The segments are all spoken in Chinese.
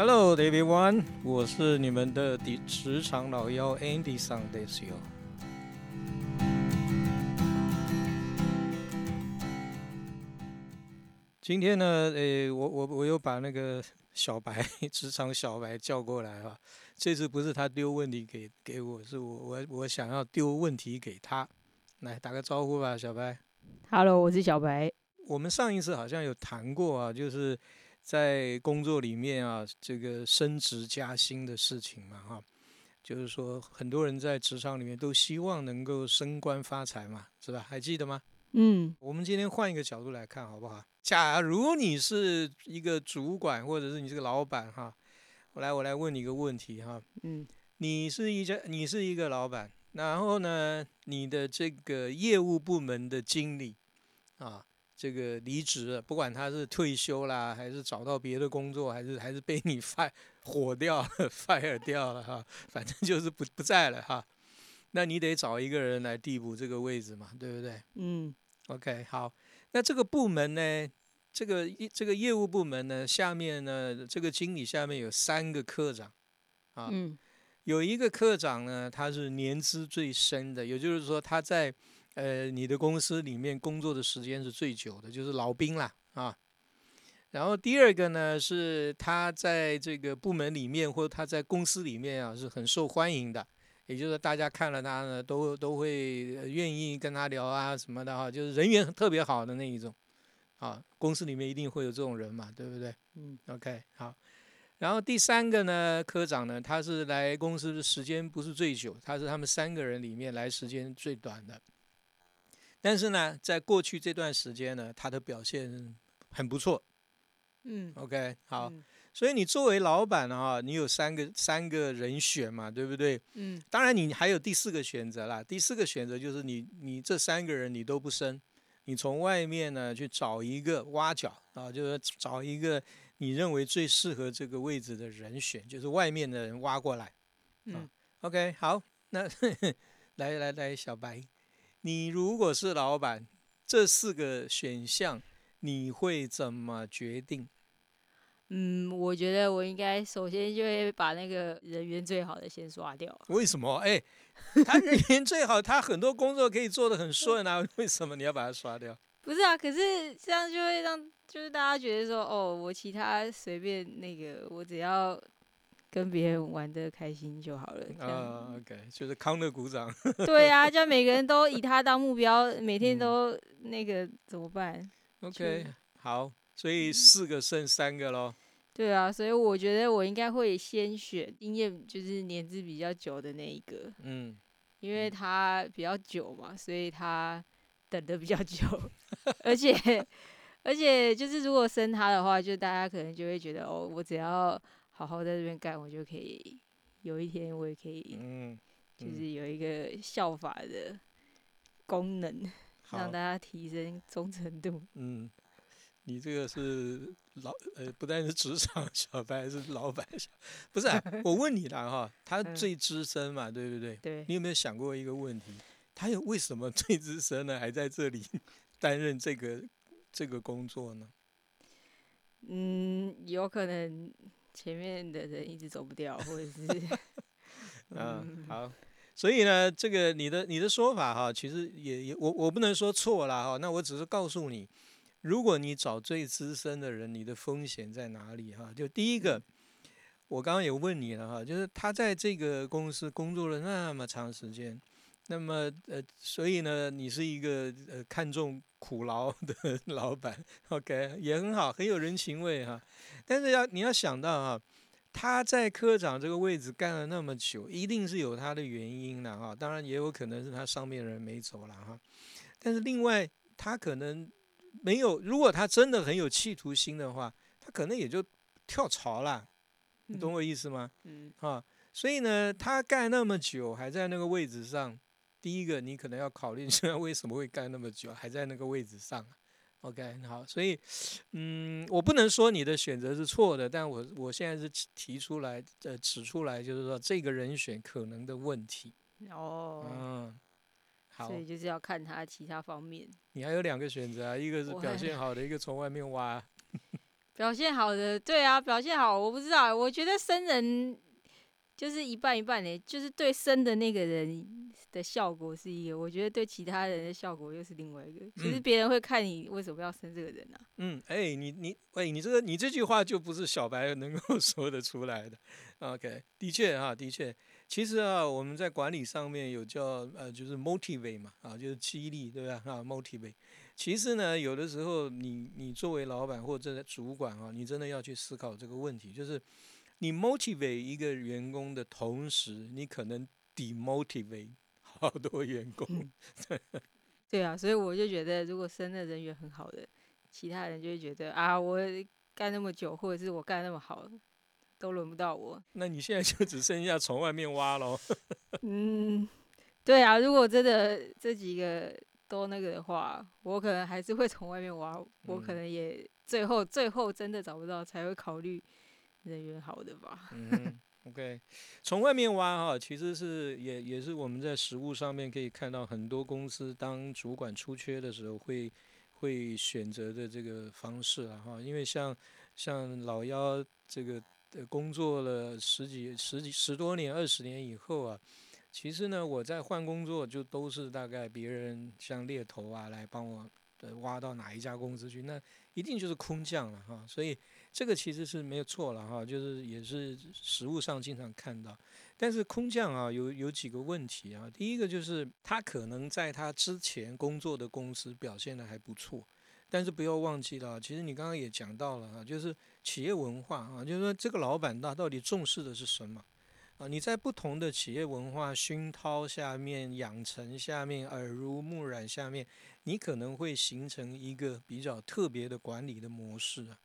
Hello, everyone，我是你们的职职场老妖 Andy s a n d e s 哟。今天呢，诶，我我我又把那个小白职场小白叫过来哈。这次不是他丢问题给给我，是我我我想要丢问题给他。来打个招呼吧，小白。Hello，我是小白。我们上一次好像有谈过啊，就是在工作里面啊，这个升职加薪的事情嘛，哈，就是说很多人在职场里面都希望能够升官发财嘛，是吧？还记得吗？嗯。我们今天换一个角度来看，好不好？假如你是一个主管，或者是你是个老板，哈，我来我来问你一个问题，哈，嗯，你是一家，你是一个老板，然后呢，你的这个业务部门的经理，啊，这个离职，不管他是退休啦，还是找到别的工作，还是还是被你 fire 火掉了，fire 掉了哈，反正就是不不在了哈，那你得找一个人来递补这个位置嘛，对不对？嗯，OK，好，那这个部门呢？这个业这个业务部门呢，下面呢，这个经理下面有三个科长，啊，有一个科长呢，他是年资最深的，也就是说他在呃你的公司里面工作的时间是最久的，就是老兵啦啊。然后第二个呢，是他在这个部门里面或者他在公司里面啊是很受欢迎的，也就是大家看了他呢，都都会愿意跟他聊啊什么的哈，就是人缘特别好的那一种。啊，公司里面一定会有这种人嘛，对不对？嗯，OK，好。然后第三个呢，科长呢，他是来公司的时间不是最久，他是他们三个人里面来时间最短的。但是呢，在过去这段时间呢，他的表现很不错。嗯，OK，好。所以你作为老板啊，你有三个三个人选嘛，对不对？嗯。当然，你还有第四个选择啦。第四个选择就是你你这三个人你都不升。你从外面呢去找一个挖角啊，就是找一个你认为最适合这个位置的人选，就是外面的人挖过来。嗯，OK，好，那 来来来，小白，你如果是老板，这四个选项你会怎么决定？嗯，我觉得我应该首先就会把那个人缘最好的先刷掉。为什么？哎，他人缘最好，他很多工作可以做得很顺啊，为什么你要把他刷掉？不是啊，可是这样就会让就是大家觉得说，哦，我其他随便那个，我只要跟别人玩的开心就好了。啊，OK，就是康乐鼓掌。对啊，就每个人都以他当目标，每天都那个怎么办？OK，好。所以四个剩三个喽。对啊，所以我觉得我应该会先选经验就是年资比较久的那一个。嗯，因为他比较久嘛，所以他等的比较久，而且而且就是如果生他的话，就大家可能就会觉得哦，我只要好好在这边干，我就可以有一天我也可以，嗯，就是有一个效法的功能，让大家提升忠诚度。嗯。你这个是老呃，不但是职场小白，还是老板小，不是？我问你了哈，他最资深嘛，对不对？对。你有没有想过一个问题？他有为什么最资深呢，还在这里担任这个这个工作呢？嗯，有可能前面的人一直走不掉，或者是 嗯，好。所以呢，这个你的你的说法哈，其实也也我我不能说错了哈，那我只是告诉你。如果你找最资深的人，你的风险在哪里？哈，就第一个，我刚刚也问你了哈，就是他在这个公司工作了那么长时间，那么呃，所以呢，你是一个呃看重苦劳的 老板，OK，也很好，很有人情味哈。但是要你要想到啊，他在科长这个位置干了那么久，一定是有他的原因的哈。当然也有可能是他上面人没走了哈。但是另外，他可能。没有，如果他真的很有企图心的话，他可能也就跳槽了，你懂我意思吗？嗯，啊，所以呢，他干那么久还在那个位置上，第一个你可能要考虑现在为什么会干那么久还在那个位置上。OK，好，所以，嗯，我不能说你的选择是错的，但我我现在是提出来，呃，指出来就是说这个人选可能的问题。哦，嗯。好所以就是要看他其他方面。你还有两个选择啊，一个是表现好的，一个从外面挖。表现好的，对啊，表现好，我不知道，我觉得生人就是一半一半的，就是对生的那个人的效果是一个，我觉得对其他人的效果又是另外一个。其实别人会看你为什么要生这个人啊？嗯，哎，你你，喂，你这个你这句话就不是小白 能够说得出来的。OK，的确啊，的确，其实啊，我们在管理上面有叫呃，就是 motivate 嘛，啊，就是激励，对吧？啊，motivate。其实呢，有的时候你你作为老板或者主管啊，你真的要去思考这个问题，就是你 motivate 一个员工的同时，你可能 demotivate 好多员工。对啊，所以我就觉得，如果生的人缘很好的，其他人就会觉得啊，我干那么久，或者是我干那么好，都轮不到我。那你现在就只剩下从外面挖喽。嗯，对啊，如果真的这几个。都那个的话，我可能还是会从外面挖，我可能也最后最后真的找不到，才会考虑人缘好的吧。嗯，OK，从外面挖哈，其实是也也是我们在实物上面可以看到很多公司当主管出缺的时候会会选择的这个方式啊哈，因为像像老幺这个工作了十几十几十多年二十年以后啊。其实呢，我在换工作就都是大概别人像猎头啊来帮我挖到哪一家公司去，那一定就是空降了哈。所以这个其实是没有错了哈，就是也是实物上经常看到。但是空降啊，有有几个问题啊。第一个就是他可能在他之前工作的公司表现的还不错，但是不要忘记了，其实你刚刚也讲到了啊，就是企业文化啊，就是说这个老板他到底重视的是什么？啊，你在不同的企业文化熏陶下面、养成下面、耳濡目染下面，你可能会形成一个比较特别的管理的模式啊。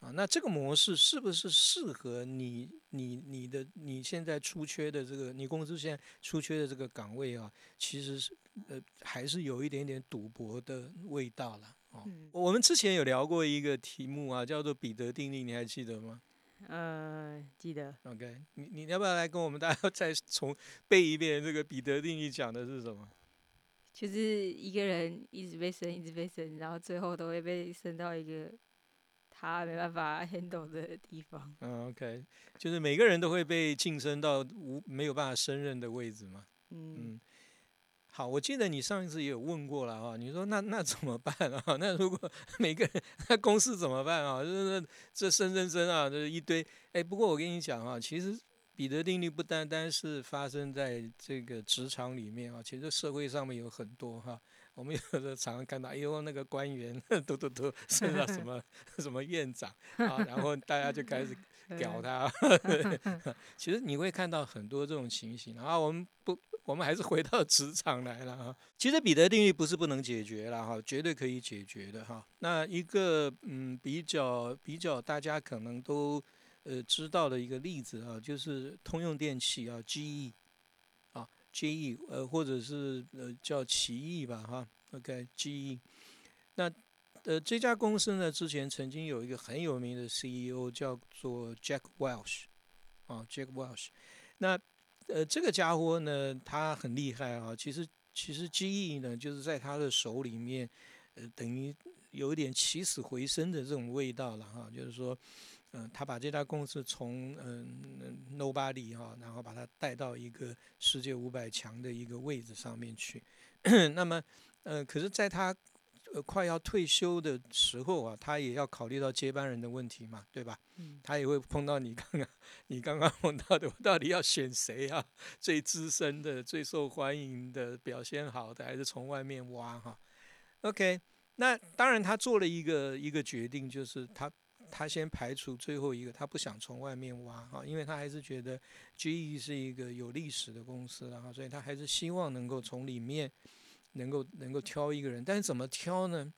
啊，那这个模式是不是适合你、你、你的、你现在出缺的这个，你公司现在出缺的这个岗位啊？其实是呃，还是有一点点赌博的味道了。哦，我们之前有聊过一个题目啊，叫做彼得定律，你还记得吗？呃，记得。OK，你你要不要来跟我们大家 再重背一遍这个彼得定律讲的是什么？就是一个人一直被升，一直被升，然后最后都会被升到一个他没办法 handle 的地方。嗯，OK，就是每个人都会被晋升到无没有办法胜任的位置嘛。嗯。好，我记得你上一次也有问过了哈，你说那那怎么办啊？那如果 每个人那公司怎么办啊？这这升升升啊，这一堆。哎，不过我跟你讲啊，其实彼得定律不单单是发生在这个职场里面啊，其实社会上面有很多哈。我们有时候常常看到，哎呦那个官员 嘟嘟嘟升到什么 什么院长 啊，然后大家就开始屌他。其实你会看到很多这种情形啊，我们不。我们还是回到职场来了哈。其实彼得定律不是不能解决了哈，绝对可以解决的哈。那一个嗯比较比较大家可能都呃知道的一个例子啊，就是通用电器啊，GE 啊，GE 呃或者是呃叫奇异吧哈，OK，GE。那呃这家公司呢，之前曾经有一个很有名的 CEO 叫做 Jack Welch 啊，Jack Welch。那呃，这个家伙呢，他很厉害啊。其实，其实 GE 呢，就是在他的手里面，呃，等于有一点起死回生的这种味道了哈。就是说，嗯，他把这家公司从嗯 nobody 哈，然后把它带到一个世界五百强的一个位置上面去。那么，呃，可是，在他呃快要退休的时候啊，他也要考虑到接班人的问题嘛，对吧？嗯，他也会碰到你刚刚你刚刚碰到的，我到底要选谁啊？最资深的、最受欢迎的、表现好的，还是从外面挖哈？OK，那当然他做了一个一个决定，就是他他先排除最后一个，他不想从外面挖哈，因为他还是觉得 GE 是一个有历史的公司了哈，所以他还是希望能够从里面。能够能够挑一个人，但是怎么挑呢？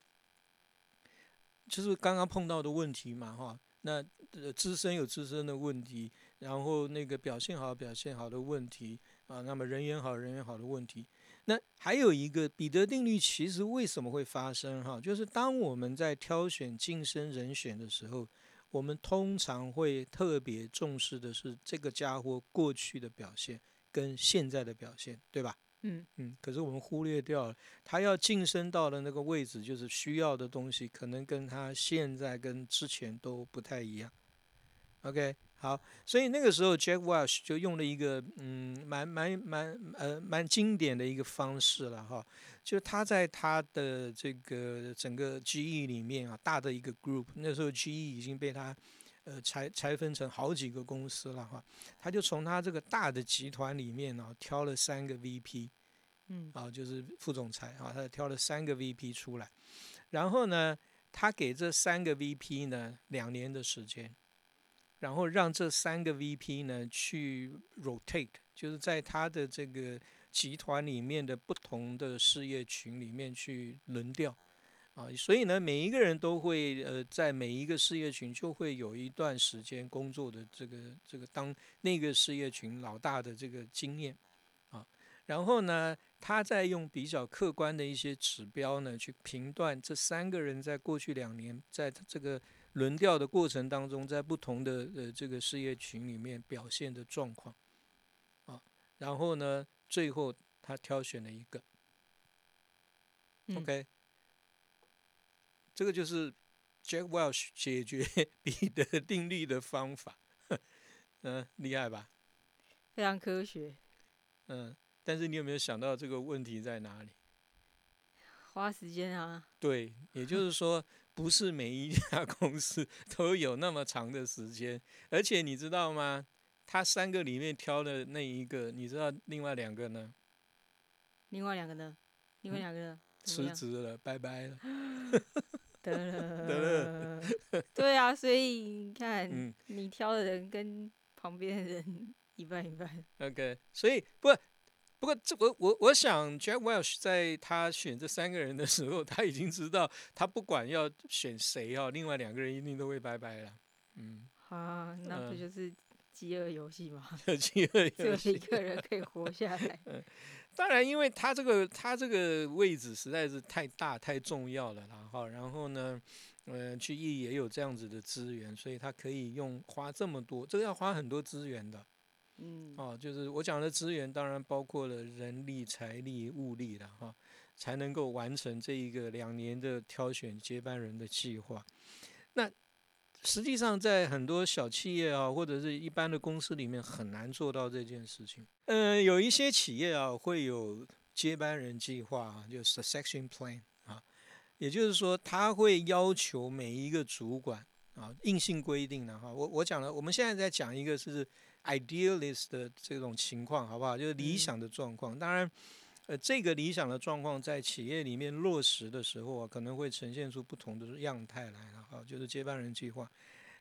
就是刚刚碰到的问题嘛，哈。那呃，资深有资深的问题，然后那个表现好表现好的问题啊，那么人缘好人缘好的问题。那还有一个彼得定律，其实为什么会发生？哈，就是当我们在挑选晋升人选的时候，我们通常会特别重视的是这个家伙过去的表现跟现在的表现，对吧？嗯嗯，可是我们忽略掉了，他要晋升到的那个位置，就是需要的东西，可能跟他现在跟之前都不太一样。OK，好，所以那个时候 Jack Welch 就用了一个嗯，蛮蛮蛮呃蛮经典的一个方式了哈，就他在他的这个整个 GE 里面啊，大的一个 group，那时候 GE 已经被他呃拆拆分成好几个公司了哈，他就从他这个大的集团里面呢挑了三个 VP，嗯。啊，就是副总裁啊，他挑了三个 VP 出来，然后呢，他给这三个 VP 呢两年的时间。然后让这三个 VP 呢去 rotate，就是在他的这个集团里面的不同的事业群里面去轮调啊，所以呢，每一个人都会呃在每一个事业群就会有一段时间工作的这个这个当那个事业群老大的这个经验啊，然后呢，他再用比较客观的一些指标呢去评断这三个人在过去两年在这个。轮调的过程当中，在不同的呃这个事业群里面表现的状况，啊，然后呢，最后他挑选了一个，OK，这个就是 Jack Welch 解决 彼得定律的方法，嗯，厉害吧？非常科学。嗯，但是你有没有想到这个问题在哪里？花时间啊。对，也就是说。不是每一家公司都有那么长的时间，而且你知道吗？他三个里面挑的那一个，你知道另外两个呢？另外两个呢？另外两个呢？辞职了，拜拜了。得了，得了。对啊，所以你看，你挑的人跟旁边的人一半一半。OK，所以不。不过，这我我我想，Jack Welch 在他选这三个人的时候，他已经知道，他不管要选谁哦，另外两个人一定都会拜拜了。嗯，啊，那不就是饥饿游戏吗？饥饿 游戏，只有一个人可以活下来。嗯，当然，因为他这个他这个位置实在是太大太重要了然后。然后呢，呃，去意也有这样子的资源，所以他可以用花这么多，这个要花很多资源的。嗯，哦，就是我讲的资源，当然包括了人力、财力、物力了哈，才能够完成这一个两年的挑选接班人的计划。那实际上在很多小企业啊，或者是一般的公司里面，很难做到这件事情。嗯，有一些企业啊，会有接班人计划啊，就是 succession plan 啊，也就是说，他会要求每一个主管啊，硬性规定的哈。我我讲了，我们现在在讲一个是。idealist 的这种情况，好不好？就是理想的状况。当然，呃，这个理想的状况在企业里面落实的时候啊，可能会呈现出不同的样态来了。哈，就是接班人计划。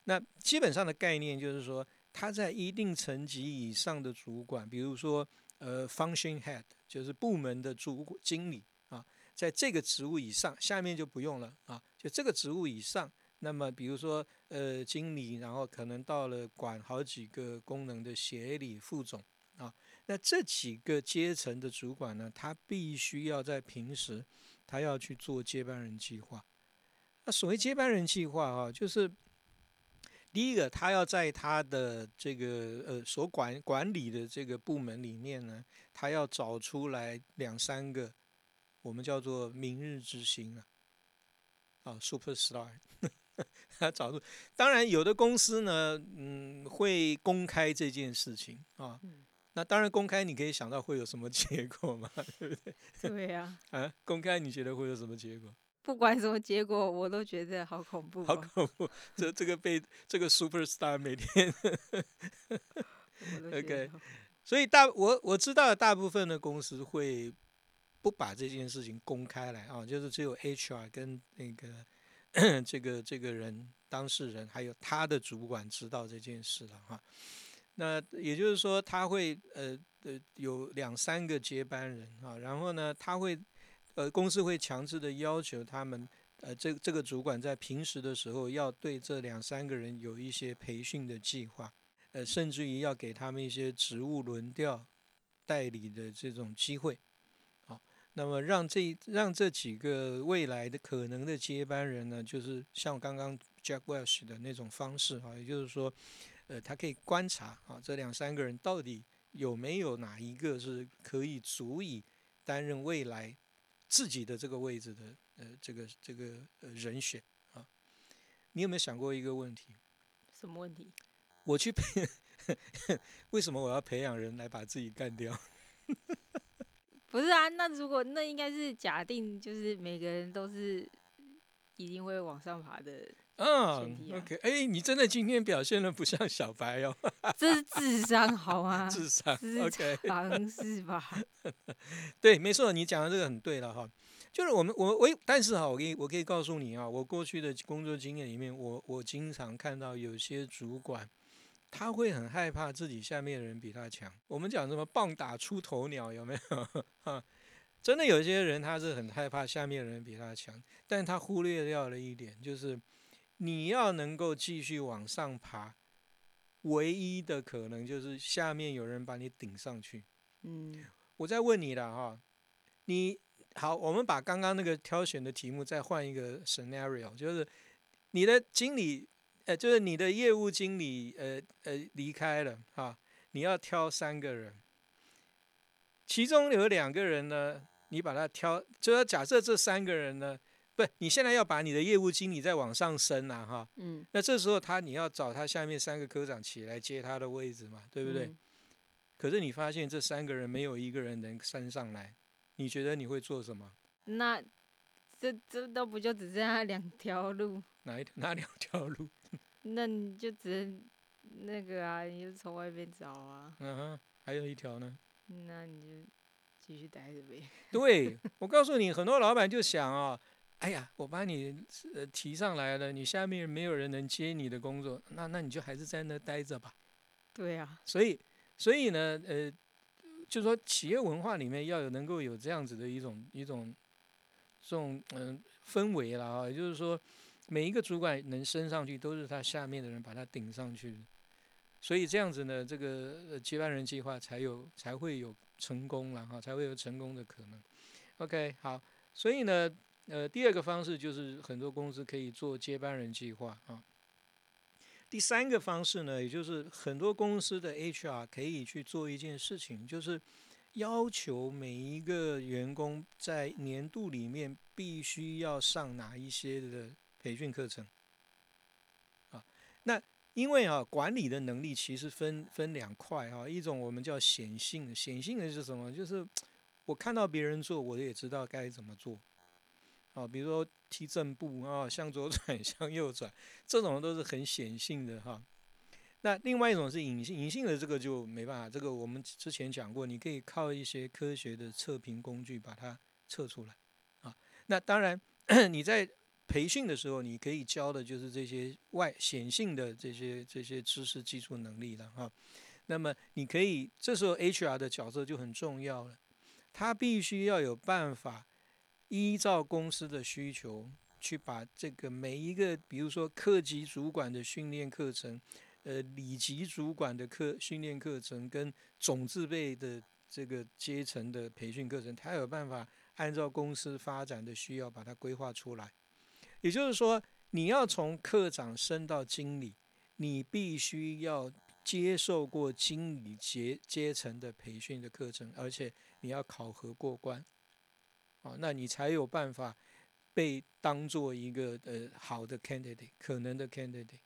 那基本上的概念就是说，他在一定层级以上的主管，比如说呃，function head，就是部门的主经理啊，在这个职务以上，下面就不用了啊，就这个职务以上。那么，比如说，呃，经理，然后可能到了管好几个功能的协理、副总啊，那这几个阶层的主管呢，他必须要在平时，他要去做接班人计划。那所谓接班人计划啊，就是第一个，他要在他的这个呃所管管理的这个部门里面呢，他要找出来两三个，我们叫做明日之星啊，啊，super star。他找出，当然有的公司呢，嗯，会公开这件事情啊。那当然公开，你可以想到会有什么 结果嘛，对不对？对呀。啊，公开你觉得会有什么结果？不管什么结果，我都觉得好恐怖。好恐怖！这这个被这个 super star 每天。OK，所以大我我知道大部分的公司会不把这件事情公开来啊，就是只有 HR 跟那个。这个这个人当事人还有他的主管知道这件事了哈，那也就是说他会呃呃有两三个接班人啊，然后呢他会呃公司会强制的要求他们呃这这个主管在平时的时候要对这两三个人有一些培训的计划，呃甚至于要给他们一些职务轮调代理的这种机会。那么让这让这几个未来的可能的接班人呢，就是像刚刚 Jack Welch 的那种方式啊，也就是说，呃，他可以观察啊，这两三个人到底有没有哪一个是可以足以担任未来自己的这个位置的呃这个这个呃人选啊？你有没有想过一个问题？什么问题？我去培，为什么我要培养人来把自己干掉？不是啊，那如果那应该是假定，就是每个人都是一定会往上爬的。嗯，OK，哎，你真的今天表现的不像小白哦，这是智商好吗？智商，OK，尝试吧。对，没错，你讲的这个很对了哈。就是我们，我我，但是哈，我可以我可以告诉你啊，我过去的工作经验里面，我我经常看到有些主管。他会很害怕自己下面的人比他强。我们讲什么棒打出头鸟有没有？哈，真的有些人他是很害怕下面的人比他强，但他忽略掉了一点，就是你要能够继续往上爬，唯一的可能就是下面有人把你顶上去。嗯，我再问你了哈，你好，我们把刚刚那个挑选的题目再换一个 scenario，就是你的经理。呃，就是你的业务经理，呃呃离开了哈，你要挑三个人，其中有两个人呢，你把他挑，就是假设这三个人呢，不，你现在要把你的业务经理再往上升了哈，嗯，那这时候他你要找他下面三个科长起来接他的位置嘛，对不对？可是你发现这三个人没有一个人能升上来，你觉得你会做什么？那这这都不就只剩下两条路？哪一哪两条路？那你就只能那个啊，你就从外面找啊。嗯哼，还有一条呢。那你就继续待着呗。对，我告诉你，很多老板就想啊，哎呀，我把你呃提上来了，你下面没有人能接你的工作，那那你就还是在那待着吧。对啊。所以，所以呢，呃，就说企业文化里面要有能够有这样子的一种一种这种嗯氛围了啊，也就是说。每一个主管能升上去，都是他下面的人把他顶上去，所以这样子呢，这个接班人计划才有才会有成功了哈，才会有成功的可能。OK，好，所以呢，呃，第二个方式就是很多公司可以做接班人计划啊。第三个方式呢，也就是很多公司的 HR 可以去做一件事情，就是要求每一个员工在年度里面必须要上哪一些的。培训课程，啊，那因为啊，管理的能力其实分分两块哈，一种我们叫显性的，显性的是什么？就是我看到别人做，我也知道该怎么做，啊，比如说踢正步啊，向左转，向右转，这种都是很显性的哈。那另外一种是隐性，隐性的这个就没办法，这个我们之前讲过，你可以靠一些科学的测评工具把它测出来，啊，那当然 你在。培训的时候，你可以教的就是这些外显性的这些这些知识技术能力了哈。那么你可以这时候 HR 的角色就很重要了，他必须要有办法依照公司的需求去把这个每一个，比如说课级主管的训练课程，呃，里级主管的课训练课程跟总制备的这个阶层的培训课程，他有办法按照公司发展的需要把它规划出来。也就是说，你要从科长升到经理，你必须要接受过经理阶阶层的培训的课程，而且你要考核过关，啊，那你才有办法被当做一个呃好的 candidate，可能的 candidate。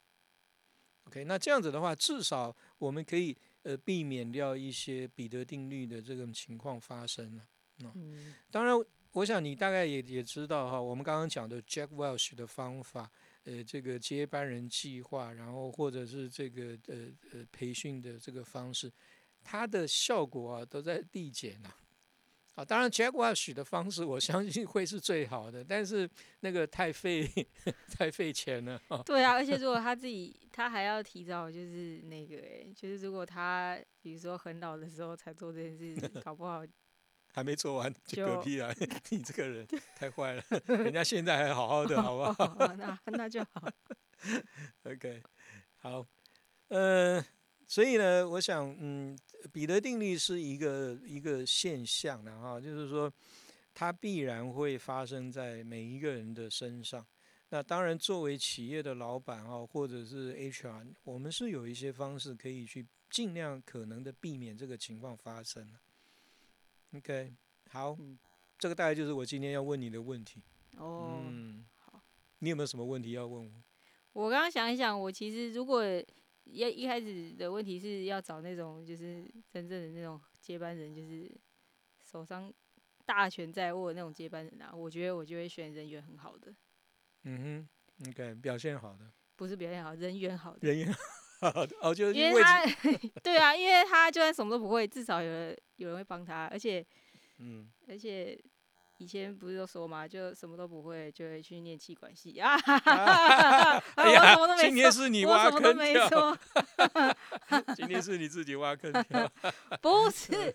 OK，那这样子的话，至少我们可以呃避免掉一些彼得定律的这种情况发生了。嗯，当然。我想你大概也也知道哈，我们刚刚讲的 Jack Welch 的方法，呃，这个接班人计划，然后或者是这个呃呃培训的这个方式，它的效果啊都在递减呢。啊，当然 Jack Welch 的方式我相信会是最好的，但是那个太费 太费钱了。对啊，而且如果他自己他还要提早就是那个哎，就是如果他比如说很老的时候才做这件事，搞不好。还没做完就嗝屁了，你这个人太坏了，人家现在还好好的，好不好？那那就好。OK，好，呃，所以呢，我想，嗯，彼得定律是一个一个现象的哈，就是说，它必然会发生在每一个人的身上。那当然，作为企业的老板啊，或者是 HR，我们是有一些方式可以去尽量可能的避免这个情况发生 OK，好，嗯这个大概就是我今天要问你的问题。哦，嗯，好。你有没有什么问题要问我？我刚刚想一想，我其实如果要一开始的问题是要找那种就是真正的那种接班人，就是手上大权在握的那种接班人啊，我觉得我就会选人缘很好的，嗯哼，OK，表现好的，不是表现好，人缘好的。人缘好的，哦，就是因为，他，对啊，因为他就算什么都不会，至少有人有人会帮他，而且嗯，而且以前不是都说嘛，就什么都不会，就会去念气管系 啊。今天是你挖我什么都坑跳，没说，今天是你自己挖坑跳。不是，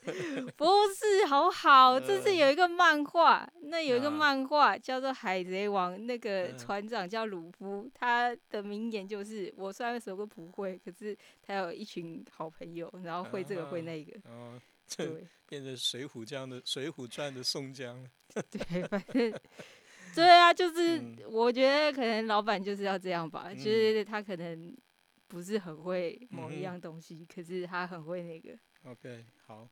不是，好好，这是呃有一个漫画，那有一个啊漫画叫做《海贼王》，那个嗯船长叫鲁夫，他的名言就是：我虽然什么都不会，可是他有一群好朋友，然后会这个会啊那个，哦，这对。变成《水浒》这样的《水浒传》的宋江了。对，反正 对啊，就是嗯我觉得可能老板就是要这样吧，嗯就是他可能不是很会某一样东西，可是他很会那个。OK，好，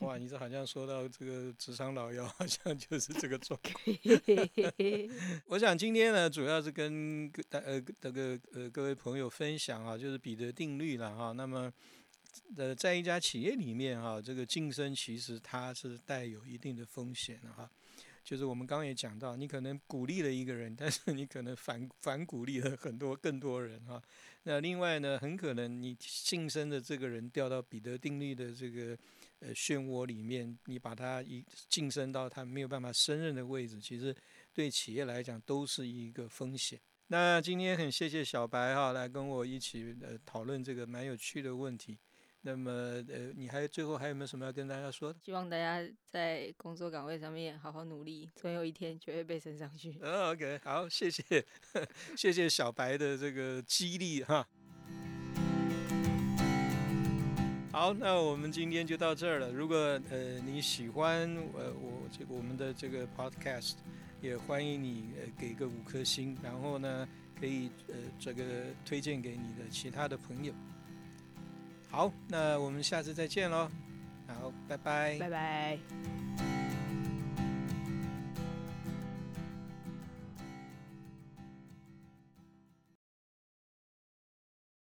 哇，你这好像说到这个职场老妖，好像就是这个状况。我想今天呢，主要是跟各大呃这个呃各位朋友分享啊，就是彼得定律了哈。那么呃，在一家企业里面哈，这个晋升其实它是带有一定的风险的哈。就是我们刚刚也讲到，你可能鼓励了一个人，但是你可能反反鼓励了很多更多人哈。那另外呢，很可能你晋升的这个人掉到彼得定律的这个呃漩涡里面，你把他一晋升到他没有办法胜任的位置，其实对企业来讲都是一个风险。那今天很谢谢小白哈，来跟我一起呃讨论这个蛮有趣的问题。那么呃，你还最后还有没有什么要跟大家说的？希望大家在工作岗位上面好好努力，总有一天就会被升上去。呃、o k 好，谢谢，谢谢小白的这个激励哈。好，那我们今天就到这儿了。如果呃你喜欢呃我这个我们的这个 podcast，也欢迎你呃给个五颗星，然后呢可以呃这个推荐给你的其他的朋友。好，那我们下次再见喽。好，拜拜。拜拜。